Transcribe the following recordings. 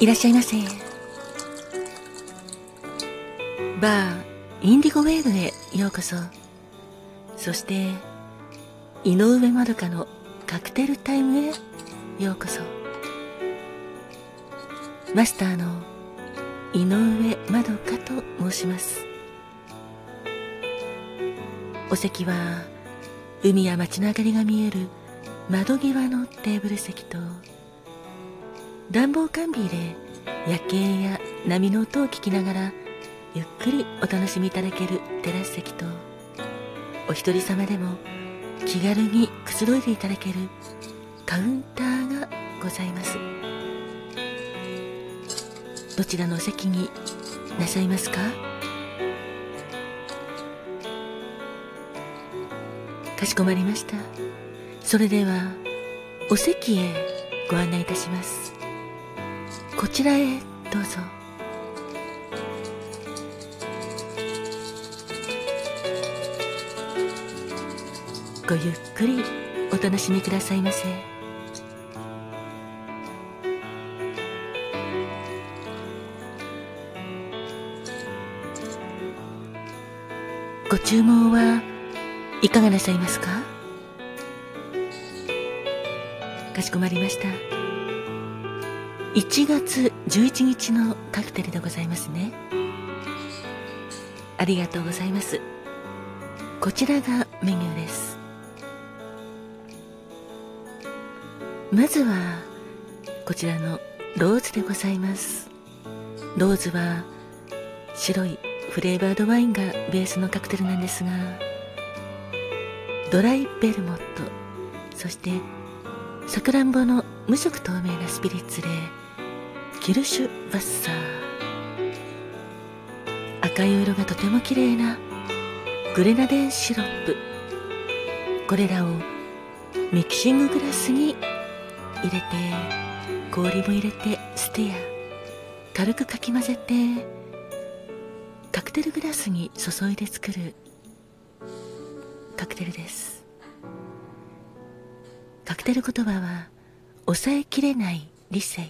いらっしゃいませ。バーインディゴウェーブへようこそ。そして井上まどかのカクテルタイムへようこそ。マスターの井上まどかと申します。お席は海や街の明かりが見える窓際のテーブル席と暖房完備で夜景や波の音を聞きながらゆっくりお楽しみいただけるテラス席とお一人様でも気軽にくつろいでいただけるカウンターがございます。どちらのお席になさいますか？かしこまりました。それではお席へご案内いたします。こちらへどうぞ。ごゆっくりお楽しみくださいませ。ご注文はいかがなさいますか？かしこまりました。1月11日のカクテルでございますね。ありがとうございます。こちらがメニューです。まずはこちらのローズでございます。ローズは白いフレーバードワインがベースのカクテルなんですがドライベルモットそしてさくらんぼの無色透明なスピリッツでキルシュバッサー。赤い色がとても綺麗なグレナデンシロップ。これらをミキシンググラスに入れて氷も入れてステア。軽くかき混ぜてカクテルグラスに注いで作るカクテルです。カクテル言葉は抑えきれない理性。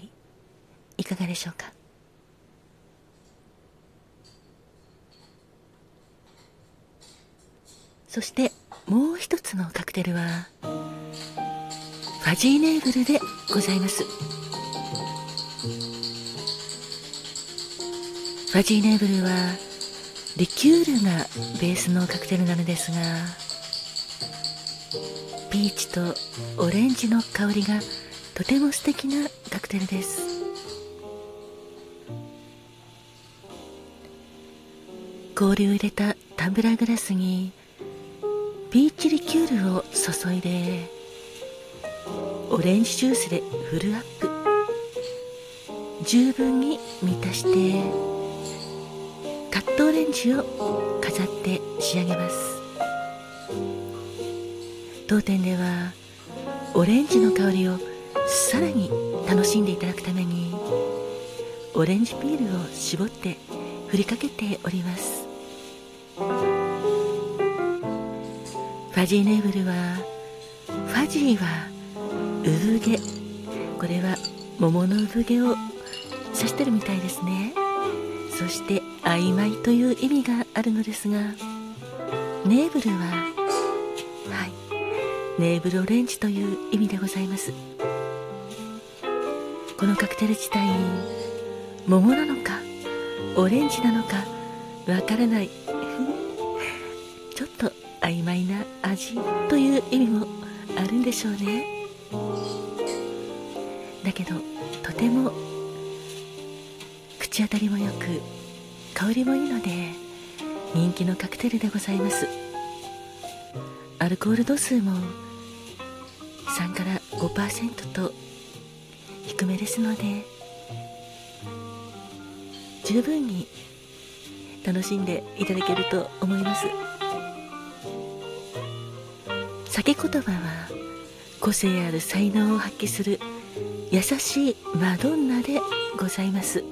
いかがでしょうか？そしてもう一つのカクテルはファジーネーブルでございます。ファジーネーブルはリキュールがベースのカクテルなのですがピーチとオレンジの香りがとても素敵なカクテルです。氷を入れたタンブラーグラスにピーチリキュールを注いでオレンジジュースでフルアップ。十分に満たしてカットオレンジを飾って仕上げます。当店ではオレンジの香りをさらに楽しんでいただくためにオレンジピールを絞って振りかけております。ァジーネーブルはファジーは産毛。これは桃の産毛を指してるみたいですね。そして曖昧という意味があるのですがネーブルははいネーブルオレンジという意味でございます。このカクテル自体桃なのかオレンジなのかわからない曖昧な味という意味もあるんでしょうね。だけどとても口当たりもよく香りもいいので人気のカクテルでございます。アルコール度数も3から5%と低めですので十分に楽しんでいただけると思います。酒言葉は個性ある才能を発揮する優しいマドンナでございます。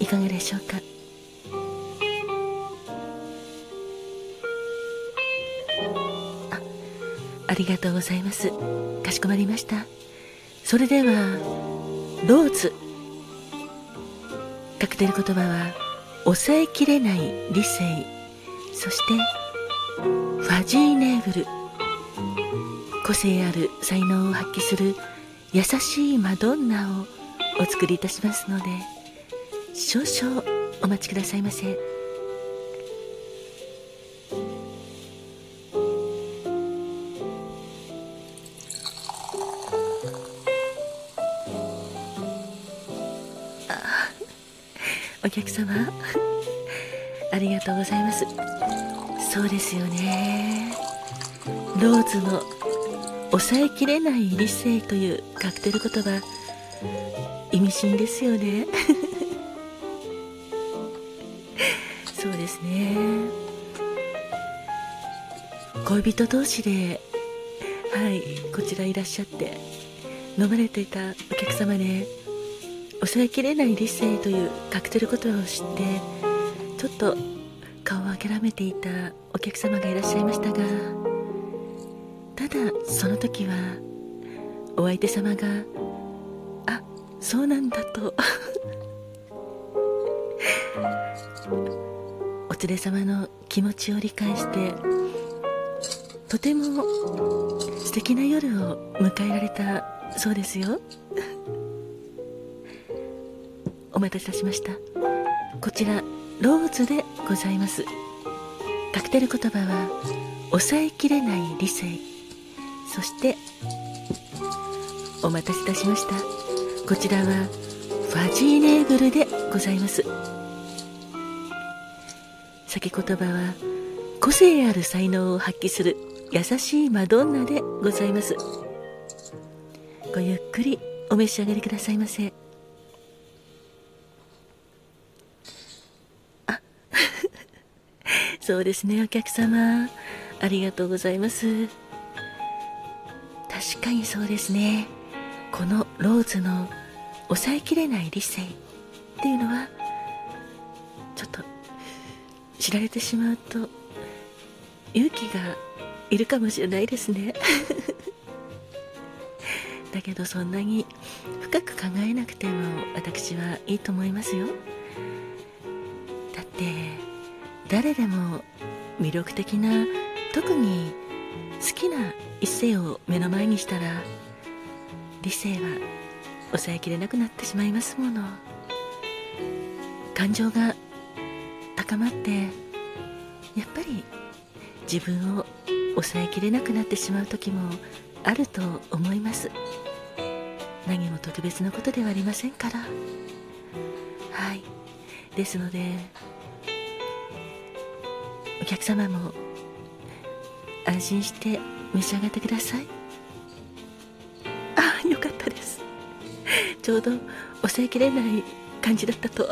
いかがでしょうか？あありがとうございます。かしこまりました。それではローズ。カクテル言葉は抑えきれない理性。そしてジーネーブル個性ある才能を発揮する優しいマドンナをお作りいたしますので少々お待ちくださいませ。お客様ありがとうございます。そうですよね。ローズの抑えきれない理性というカクテル言葉意味深ですよね。そうですね。恋人同士ではいこちらいらっしゃって飲まれていたお客様で抑えきれない理性というカクテル言葉を知ってちょっと顔を諦めていたお客様がいらっしゃいましたがただその時はお相手様があそうなんだと。お連れ様の気持ちを理解してとても素敵な夜を迎えられたそうですよ。お待たせいたしました。こちらローズでございます。カクテル言葉は抑えきれない理性。そしてお待たせいたしました。こちらはファジーネーブルでございます。先言葉は個性ある才能を発揮する優しいマドンナでございます。ごゆっくりお召し上がりくださいませ。そうですねお客様。ありがとうございます。確かにそうですね。このローズの抑えきれない理性っていうのはちょっと知られてしまうと勇気がいるかもしれないですね。だけどそんなに深く考えなくても私はいいと思いますよ。だって誰でも魅力的な特に好きな一世を目の前にしたら理性は抑えきれなくなってしまいますもの。感情が高まってやっぱり自分を抑えきれなくなってしまう時もあると思います。何も特別なことではありませんから。はい。ですのでお客様も安心して召し上がってください。あよかったです。ちょうど抑えきれない感じだったと。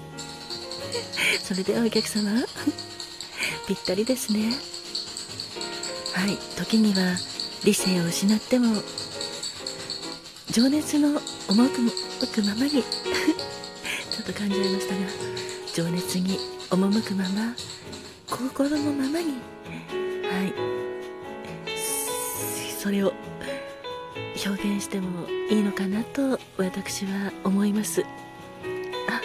それではお客様ぴったりですね。はい時には理性を失っても情熱の赴くままに ちょっと感じられましたが情熱に赴くまま心のままにはい。それを表現してもいいのかなと私は思います。あ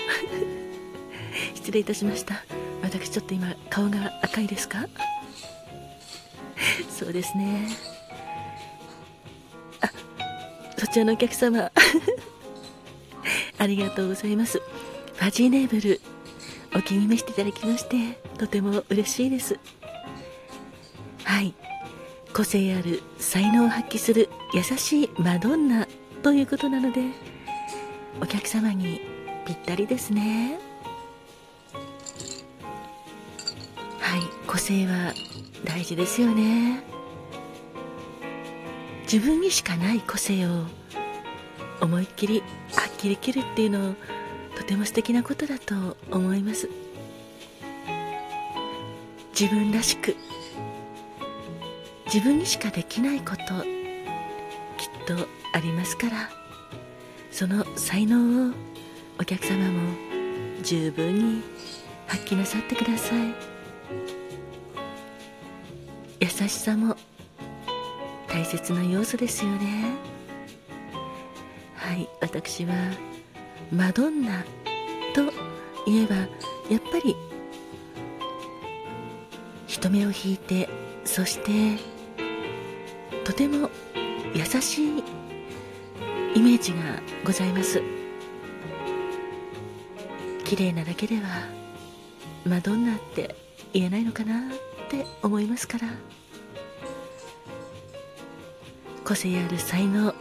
失礼いたしました。私ちょっと今顔が赤いですか？そうですね。あそちらのお客様。ありがとうございます。ファジーネーブルお気に召しいただきましてとても嬉しいです。はい。個性ある才能を発揮する優しいマドンナということなのでお客様にぴったりですね。はい。個性は大事ですよね。自分にしかない個性を思いっきり発揮できるっていうのをとても素敵なことだと思います。自分らしく自分にしかできないこときっとありますから。その才能をお客様も十分に発揮なさってください。優しさも大切な要素ですよね。はい私はマドンナといえばやっぱり人目を引いてそしてとても優しいイメージがございます。綺麗なだけではマドンナって言えないのかなって思いますから。個性ある才能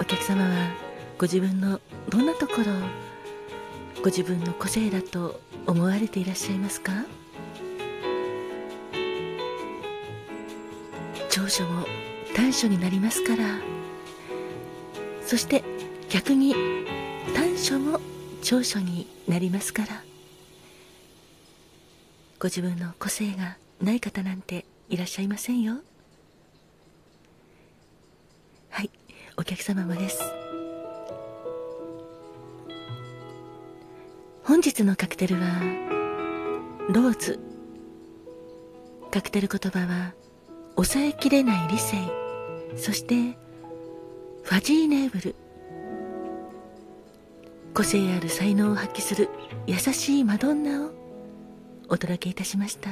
お客様はご自分のどんなところをご自分の個性だと思われていらっしゃいますか？長所も短所になりますから。そして逆に短所も長所になりますから。ご自分の個性がない方なんていらっしゃいませんよ。はいお客様もです。本日のカクテルはローズ。カクテル言葉は抑えきれない理性そしてファジーネーブル。個性ある才能を発揮する優しいマドンナをお届けいたしました。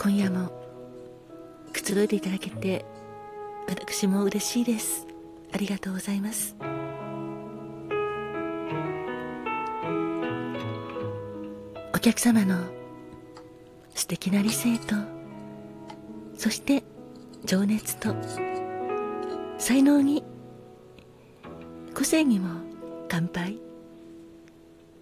今夜もくつろいでいただけて私も嬉しいです。ありがとうございます。客様の素敵な理性とそして情熱と才能に個性にも乾杯。